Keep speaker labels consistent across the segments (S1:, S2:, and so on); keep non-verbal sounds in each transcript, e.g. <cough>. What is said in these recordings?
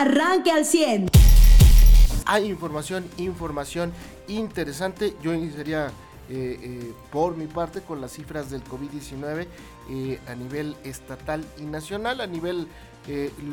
S1: arranque al 100.
S2: Hay información, información interesante. Yo iniciaría eh, eh, por mi parte con las cifras del COVID-19 eh, a nivel estatal y nacional. A nivel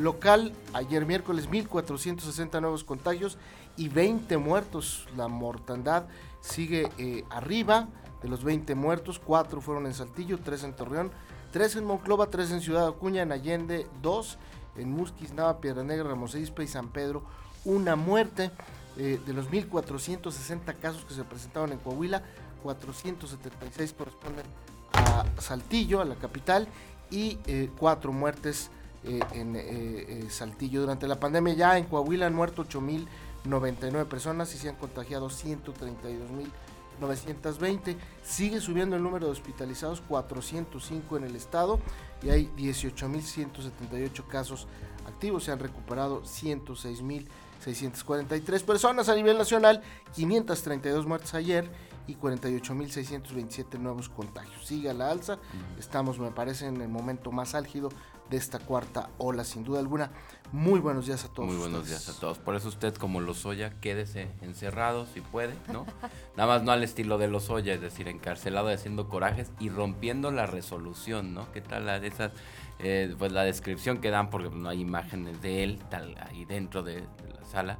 S2: local, ayer miércoles 1.460 nuevos contagios y 20 muertos. La mortandad sigue arriba de los 20 muertos, 4 fueron en Saltillo, 3 en Torreón, 3 en Monclova, 3 en Ciudad Acuña, en Allende, 2 en Musquis, Nava, Piedra Negra, Ramos y San Pedro, una muerte. de los 1.460 casos que se presentaron en Coahuila, 476 corresponden a Saltillo, a la capital, y eh, cuatro muertes eh, en eh, Saltillo. Durante la pandemia ya en Coahuila han muerto 8.099 personas y se han contagiado 132.920. Sigue subiendo el número de hospitalizados, 405 en el estado y hay 18.178 casos activos. Se han recuperado 106.643 personas a nivel nacional, 532 muertes ayer y 48.627 nuevos contagios. Sigue a la alza, estamos me parece en el momento más álgido de esta cuarta ola, sin duda alguna. Muy buenos días a todos.
S3: Muy buenos días a todos. Por eso usted, como Lozoya, quédese encerrado si puede, ¿no? <laughs> Nada más no al estilo de Lozoya, es decir, encarcelado y haciendo corajes y rompiendo la resolución, ¿no? ¿Qué tal la de esas? Eh, pues la descripción que dan, porque no hay imágenes de él tal, ahí dentro de la sala,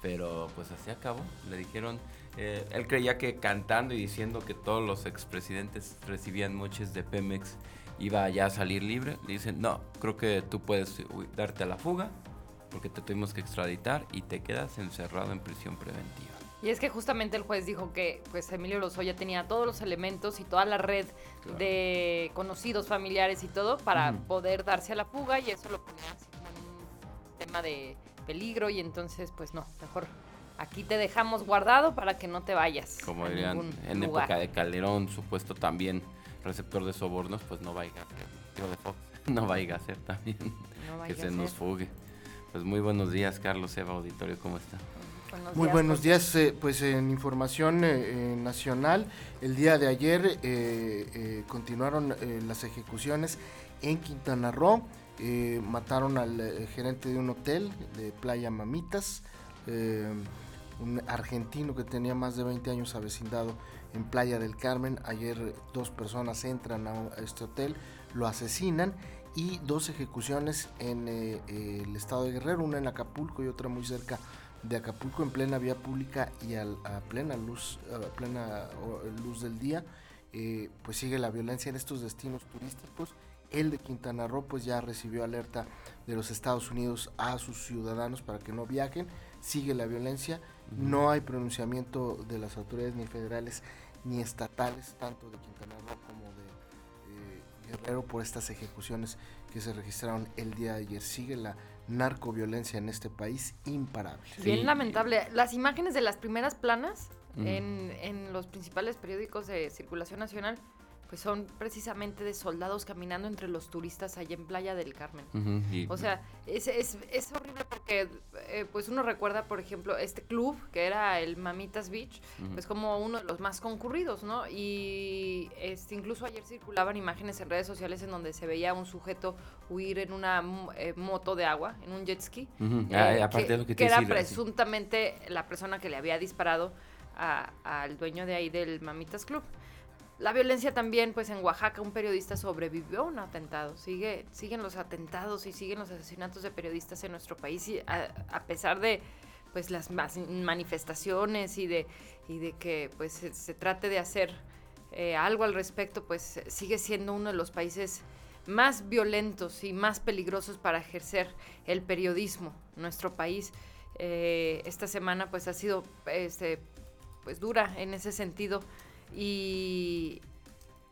S3: pero pues así acabó. Le dijeron eh, él creía que cantando y diciendo que todos los expresidentes recibían moches de Pemex iba ya a salir libre. Le dicen, no, creo que tú puedes darte a la fuga porque te tuvimos que extraditar y te quedas encerrado en prisión preventiva.
S4: Y es que justamente el juez dijo que pues Emilio Lozoya tenía todos los elementos y toda la red de conocidos, familiares y todo para poder darse a la fuga y eso lo ponía así como un tema de peligro y entonces pues no, mejor aquí te dejamos guardado para que no te vayas.
S3: Como dirían en época de Calderón, supuesto también receptor de sobornos, pues no vaya a ser, de Fox, <laughs> no vaya a ser también que se nos fugue. Pues muy buenos días, Carlos Eva Auditorio, ¿cómo está?
S2: Muy buenos días, eh, pues en información eh, eh, nacional, el día de ayer continuaron las ejecuciones en Quintana Roo, mataron al gerente de un hotel de Playa Mamitas, un argentino que tenía más de 20 años avecindado en Playa del Carmen. Ayer dos personas entran a este hotel, lo asesinan y dos ejecuciones en eh, el estado de Guerrero, una en Acapulco y otra muy cerca de Acapulco en plena vía pública y a plena luz, plena luz del día. Eh, pues sigue la violencia en estos destinos turísticos. El de Quintana Roo pues ya recibió alerta de los Estados Unidos a sus ciudadanos para que no viajen. Sigue la violencia no hay pronunciamiento de las autoridades ni federales ni estatales, tanto de Quintana Roo como de eh, Guerrero, por estas ejecuciones que se registraron el día de ayer. Sigue la narcoviolencia en este país imparable.
S4: Bien lamentable. Las imágenes de las primeras planas en, en los principales periódicos de circulación nacional pues son precisamente de soldados caminando entre los turistas allá en Playa del Carmen. o sea, es, es, es horrible porque eh, pues uno recuerda, por ejemplo, este club que era el Mamitas Beach, pues como uno de los más concurridos, ¿no? Y este, incluso ayer circulaban imágenes en redes sociales en donde se veía a un sujeto huir en una eh, moto de agua, en un jet ski,
S3: eh, que,
S4: que, era presuntamente la persona que le había disparado al dueño de ahí del Mamitas Club. La violencia también, pues en Oaxaca un periodista sobrevivió a un atentado. Sigue, siguen los atentados y siguen los asesinatos de periodistas en nuestro país y a, pesar de pues las manifestaciones y de, y de que pues se, trate de hacer eh, algo al respecto, pues sigue siendo uno de los países más violentos y más peligrosos para ejercer el periodismo. Nuestro país eh, esta semana pues ha sido este, pues dura en ese sentido y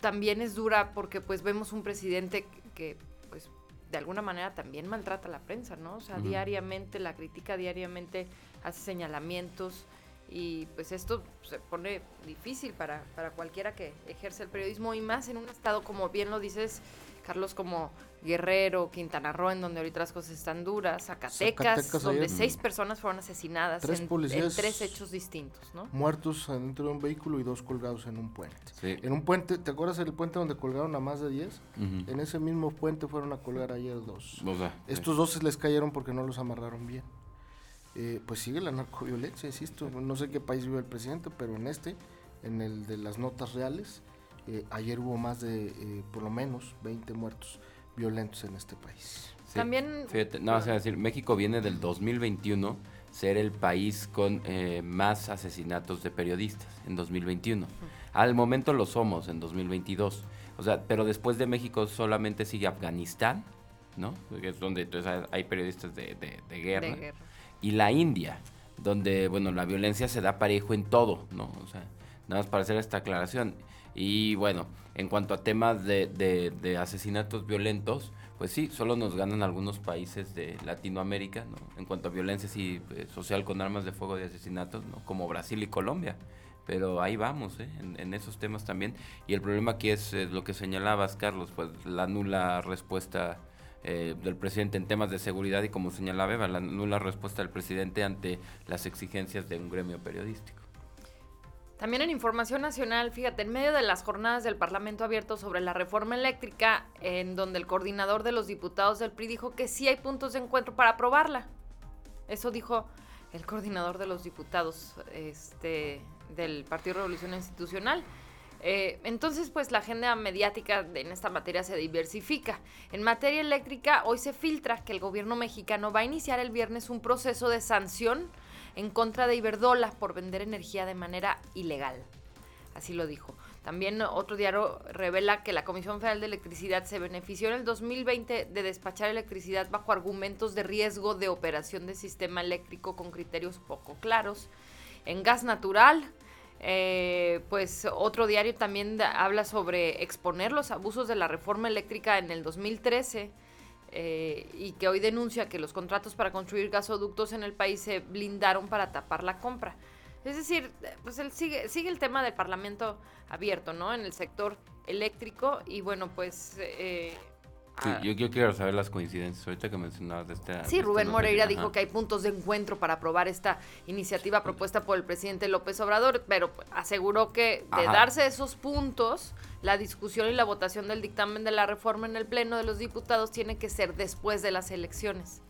S4: también es dura porque pues vemos un presidente que, pues de alguna manera también maltrata a la prensa, ¿no? O sea, diariamente la critica, diariamente hace señalamientos y pues esto se pone difícil para, para cualquiera que ejerce el periodismo y más en un estado como bien lo dices, Carlos, como Guerrero, Quintana Roo, en donde ahorita las cosas están duras, Zacatecas, donde seis personas fueron asesinadas en, tres hechos distintos, ¿no?
S2: Muertos dentro de un vehículo y dos colgados en un puente. En un puente, ¿te acuerdas del puente donde colgaron a más de diez? En ese mismo puente fueron a colgar ayer dos. Estos dos se les cayeron porque no los amarraron bien. Eh, pues sigue la narcoviolencia, insisto. No sé qué país vive el presidente, pero en este, en el de las notas reales, eh, ayer hubo más de, eh, por lo menos, 20 muertos violentos en este país.
S4: También...
S3: Fíjate, no, decir, México viene del 2021 ser el país con más asesinatos de periodistas en 2021. Al momento lo somos en 2022. O sea, pero después de México solamente sigue Afganistán, ¿no? Es donde entonces hay periodistas de, guerra. De guerra y la India, donde, bueno, la violencia se da parejo en todo, ¿no? O sea, nada más para hacer esta aclaración. Y bueno, en cuanto a temas de, asesinatos violentos, pues sí, solo nos ganan algunos países de Latinoamérica, ¿no? En cuanto a violencia sí, eh, social con armas de fuego de asesinatos, ¿no? Como Brasil y Colombia. Pero ahí vamos, ¿eh? en, esos temas también. Y el problema aquí es lo que señalabas, Carlos, pues la nula respuesta eh, del presidente en temas de seguridad y como señalaba Eva, la nula respuesta del presidente ante las exigencias de un gremio periodístico.
S4: También en información nacional, fíjate, en medio de las jornadas del Parlamento abierto sobre la reforma eléctrica, en donde el coordinador de los diputados del PRI dijo que sí hay puntos de encuentro para aprobarla. Eso dijo el coordinador de los diputados este, del Partido Revolución Institucional. Eh, entonces, pues la agenda mediática en esta materia se diversifica. En materia eléctrica, hoy se filtra que el gobierno mexicano va a iniciar el viernes un proceso de sanción en contra de Iberdola por vender energía de manera ilegal. Así lo dijo. También otro diario revela que la Comisión Federal de Electricidad se benefició en el 2020 de despachar electricidad bajo argumentos de riesgo de operación de sistema eléctrico con criterios poco claros. En gas natural, eh, pues otro diario también habla sobre exponer los abusos de la reforma eléctrica en el 2013 eh, y que hoy denuncia que los contratos para construir gasoductos en el país se blindaron para tapar la compra. Es decir, pues él sigue, sigue el tema del Parlamento abierto, ¿no? En el sector eléctrico y bueno, pues eh,
S3: Sí, ah. yo, quiero saber las coincidencias. Ahorita que mencionabas de esta.
S4: Sí, Rubén Moreira dijo que hay puntos de encuentro para aprobar esta iniciativa propuesta por el presidente López Obrador, pero aseguró que de darse esos puntos, la discusión y la votación del dictamen de la reforma en el Pleno de los Diputados tiene que ser después de las elecciones.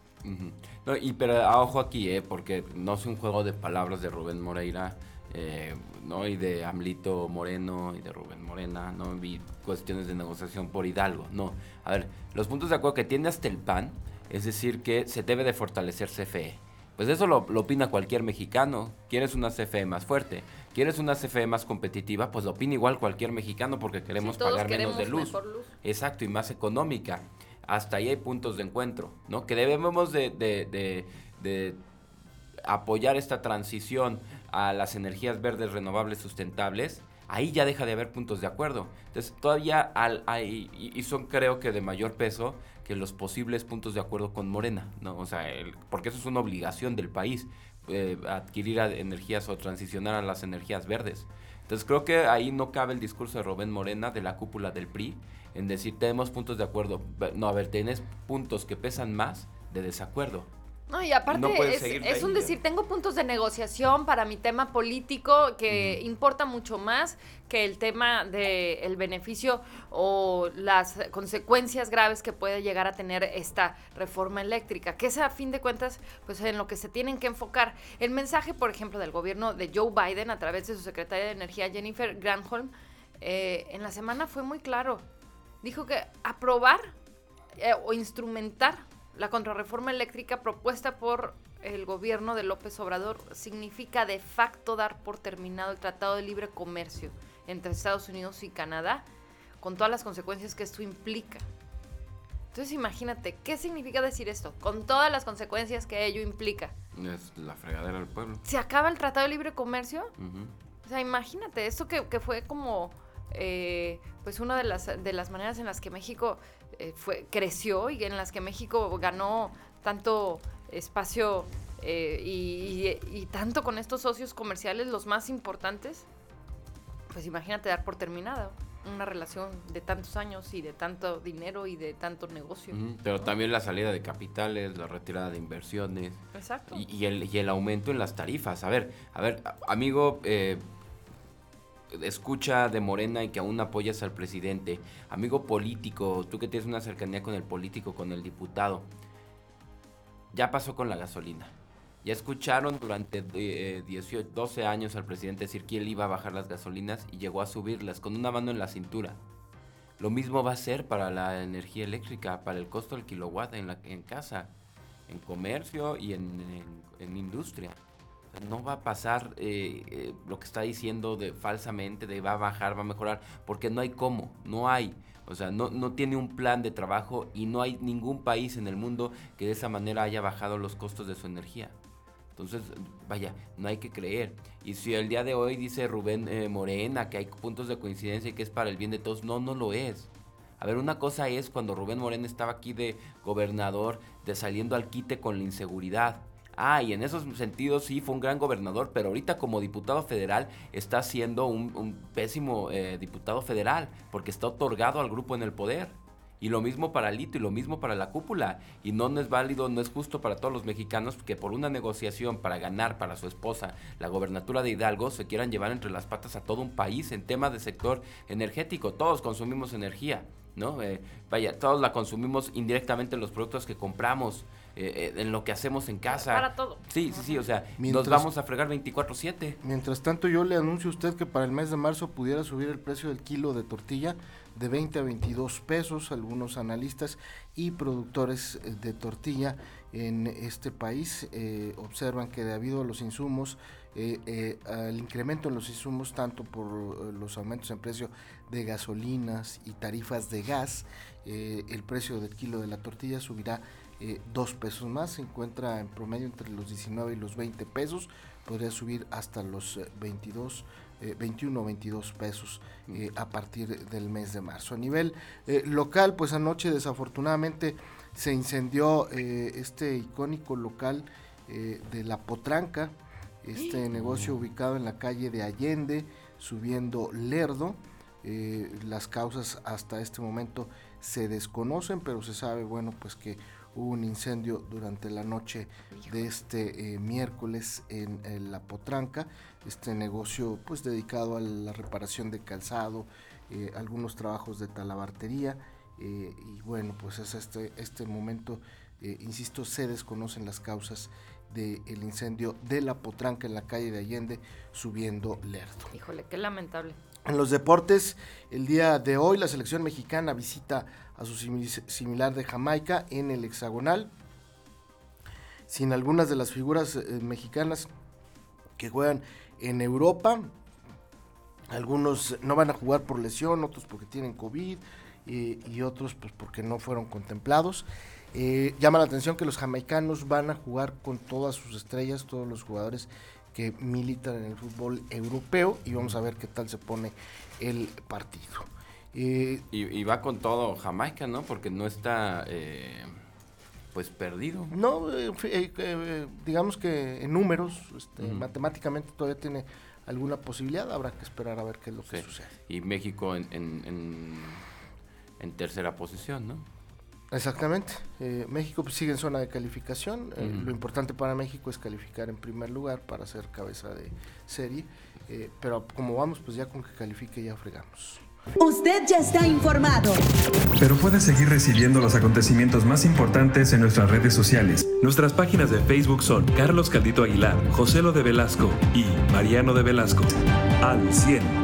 S3: no, y pero a ojo aquí, eh, porque no es un juego de palabras de Rubén Moreira eh, ¿no? Y de Amlito Moreno y de Rubén Morena, ¿no? Vi cuestiones de negociación por Hidalgo, no. A ver, los puntos de acuerdo que tiene hasta el PAN, es decir, que se debe de fortalecer CFE. Pues eso lo, opina cualquier mexicano. ¿Quieres una CFE más fuerte? ¿Quieres una CFE más competitiva? Pues lo opina igual cualquier mexicano porque queremos pagar menos de luz. Exacto, y más económica. Hasta ahí hay puntos de encuentro, ¿no? Que debemos de, de, de apoyar esta transición a las energías verdes renovables sustentables, ahí ya deja de haber puntos de acuerdo. Entonces, todavía hay, y son creo que de mayor peso que los posibles puntos de acuerdo con Morena, ¿no? O sea, porque eso es una obligación del país, eh, adquirir energías o transicionar a las energías verdes. Entonces, creo que ahí no cabe el discurso de Rubén Morena, de la cúpula del PRI, en decir, tenemos puntos de acuerdo. No, a ver, tenés puntos que pesan más de desacuerdo.
S4: No, y aparte es, un decir, tengo puntos de negociación para mi tema político que importa mucho más que el tema del beneficio o las consecuencias graves que puede llegar a tener esta reforma eléctrica, que es a fin de cuentas pues en lo que se tienen que enfocar. El mensaje, por ejemplo, del gobierno de Joe Biden a través de su secretaria de Energía, Jennifer Granholm, eh, en la semana fue muy claro. Dijo que aprobar eh, o instrumentar la contrarreforma eléctrica propuesta por el gobierno de López Obrador significa de facto dar por terminado el Tratado de Libre Comercio entre Estados Unidos y Canadá, con todas las consecuencias que esto implica. Entonces imagínate, ¿qué significa decir esto? Con todas las consecuencias que ello implica.
S3: Es la fregadera del pueblo.
S4: ¿Se acaba el Tratado de Libre Comercio? O sea, imagínate, esto que, fue como, eh, pues una de las, de las maneras en las que México fue, creció y en las que México ganó tanto espacio eh, y, tanto con estos socios comerciales, los más importantes, pues imagínate dar por terminado. una relación de tantos años y de tanto dinero y de tanto negocio.
S3: pero también la salida de capitales, la retirada de inversiones.
S4: Exacto.
S3: Y, el, y el aumento en las tarifas. A ver, a ver, amigo, eh, escucha de Morena y que aún apoyas al presidente. Amigo político, tú que tienes una cercanía con el político, con el diputado. Ya pasó con la gasolina. Ya escucharon durante 12 eh, años al presidente decir que él iba a bajar las gasolinas y llegó a subirlas con una mano en la cintura. Lo mismo va a ser para la energía eléctrica, para el costo del kilowatt en, la, en casa, en comercio y en, industria. No va a pasar eh, eh, lo que está diciendo de falsamente de va a bajar, va a mejorar, porque no hay cómo, no hay. O sea, no, no tiene un plan de trabajo y no hay ningún país en el mundo que de esa manera haya bajado los costos de su energía. Entonces, vaya, no hay que creer. Y si el día de hoy dice Rubén eh, Morena que hay puntos de coincidencia y que es para el bien de todos, no, no lo es. A ver, una cosa es cuando Rubén Morena estaba aquí de gobernador, de saliendo al quite con la inseguridad. Ah, y en esos sentidos sí fue un gran gobernador, pero ahorita como diputado federal está siendo un, pésimo eh, diputado federal, porque está otorgado al grupo en el poder. Y lo mismo para Lito y lo mismo para la cúpula. Y no, es válido, no es justo para todos los mexicanos que por una negociación para ganar para su esposa la gobernatura de Hidalgo se quieran llevar entre las patas a todo un país en tema de sector energético. Todos consumimos energía, ¿no? Eh, vaya, todos la consumimos indirectamente en los productos que compramos. Eh, eh, en lo que hacemos en casa.
S4: Para todo.
S3: Sí, sí, sí, o sea, nos vamos a fregar 24/7.
S2: Mientras tanto, yo le anuncio a usted que para el mes de marzo pudiera subir el precio del kilo de tortilla de 20 a 22 pesos. Algunos analistas y productores eh, de tortilla en este país eh, observan que debido a los insumos, eh, al incremento en los insumos, tanto por los aumentos en precio de gasolinas y tarifas de gas, el precio del kilo de la tortilla subirá dos pesos más, se encuentra en promedio entre los 19 y los 20 pesos, podría subir hasta los 22 21 o 22 pesos eh, a partir del mes de marzo. A nivel eh, local, pues anoche desafortunadamente se incendió eh, este icónico local de La Potranca, este negocio ubicado en la calle de Allende, subiendo Lerdo. las causas hasta este momento se desconocen, pero se sabe, bueno, pues que hubo un incendio durante la noche de este miércoles en, en, La Potranca este negocio pues dedicado a la reparación de calzado, eh, algunos trabajos de talabartería eh, y bueno pues es este, este momento, eh, insisto, se desconocen las causas del incendio de la potranca en la calle de Allende subiendo Lerdo.
S4: Híjole, qué lamentable.
S2: En los deportes, el día de hoy la selección mexicana visita a su similar de Jamaica en el hexagonal. Sin algunas de las figuras mexicanas que juegan en Europa. Algunos no van a jugar por lesión, otros porque tienen COVID y otros pues porque no fueron contemplados. Eh, llama la atención que los jamaicanos van a jugar con todas sus estrellas, todos los jugadores que militan en el fútbol europeo y vamos a ver qué tal se pone el partido.
S3: Eh, y, va con todo Jamaica, ¿no? Porque no está eh, pues perdido.
S2: No, eh, eh, digamos que en números, este, matemáticamente todavía tiene alguna posibilidad, habrá que esperar a ver qué es lo que sucede.
S3: Y México en, en, tercera posición, ¿no?
S2: Exactamente. México pues, sigue en zona de calificación. lo importante para México es calificar en primer lugar para ser cabeza de serie. pero como vamos, pues ya con que califique ya fregamos.
S1: Usted ya está informado.
S5: Pero puede seguir recibiendo los acontecimientos más importantes en nuestras redes sociales. Nuestras páginas de Facebook son Carlos Caldito Aguilar, José Lo de Velasco y Mariano de Velasco. Al 100.